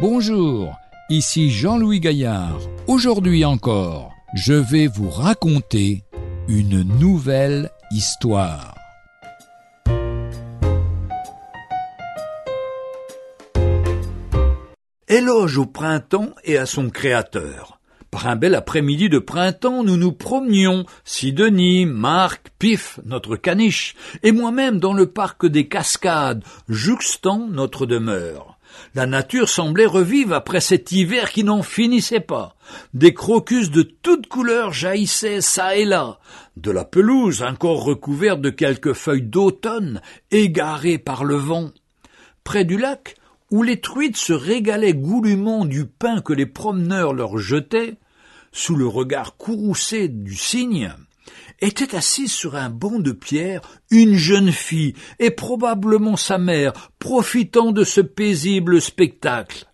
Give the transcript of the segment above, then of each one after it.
Bonjour, ici Jean-Louis Gaillard. Aujourd'hui encore, je vais vous raconter une nouvelle histoire. Éloge au printemps et à son créateur. Par un bel après-midi de printemps, nous nous promenions, Sidonie, Marc, Pif, notre caniche, et moi-même dans le parc des Cascades, jouxtant notre demeure. La nature semblait revivre après cet hiver qui n'en finissait pas. Des crocus de toutes couleurs jaillissaient çà et là. De la pelouse encore recouverte de quelques feuilles d'automne, égarées par le vent. Près du lac, où les truites se régalaient goulûment du pain que les promeneurs leur jetaient, sous le regard courroucé du cygne, était assise sur un banc de pierre une jeune fille, et probablement sa mère, profitant de ce paisible spectacle.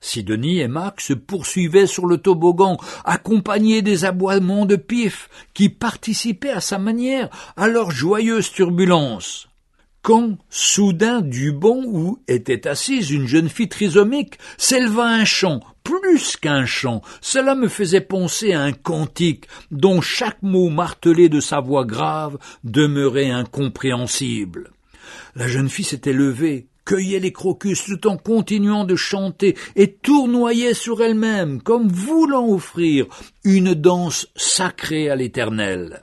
Sidonie et Marc se poursuivaient sur le toboggan, accompagnés des aboiements de pif, qui participaient à sa manière à leur joyeuse turbulence quand, soudain, du banc où était assise une jeune fille trisomique, s'éleva un chant, plus qu'un chant, cela me faisait penser à un cantique, dont chaque mot martelé de sa voix grave demeurait incompréhensible. La jeune fille s'était levée, cueillait les crocus tout en continuant de chanter et tournoyait sur elle-même comme voulant offrir une danse sacrée à l'éternel.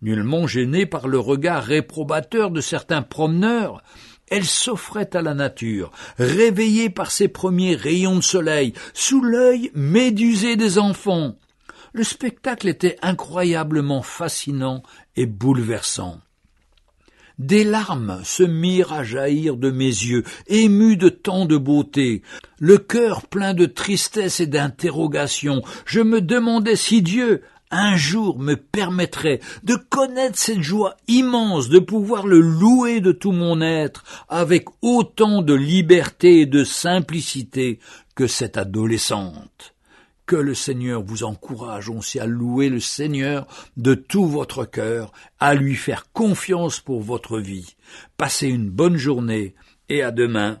Nullement gênée par le regard réprobateur de certains promeneurs, elle s'offrait à la nature, réveillée par ses premiers rayons de soleil, sous l'œil médusé des enfants. Le spectacle était incroyablement fascinant et bouleversant. Des larmes se mirent à jaillir de mes yeux, émus de tant de beauté. Le cœur plein de tristesse et d'interrogation, je me demandais si Dieu un jour me permettrait de connaître cette joie immense de pouvoir le louer de tout mon être avec autant de liberté et de simplicité que cette adolescente. Que le Seigneur vous encourage aussi à louer le Seigneur de tout votre cœur, à lui faire confiance pour votre vie. Passez une bonne journée et à demain.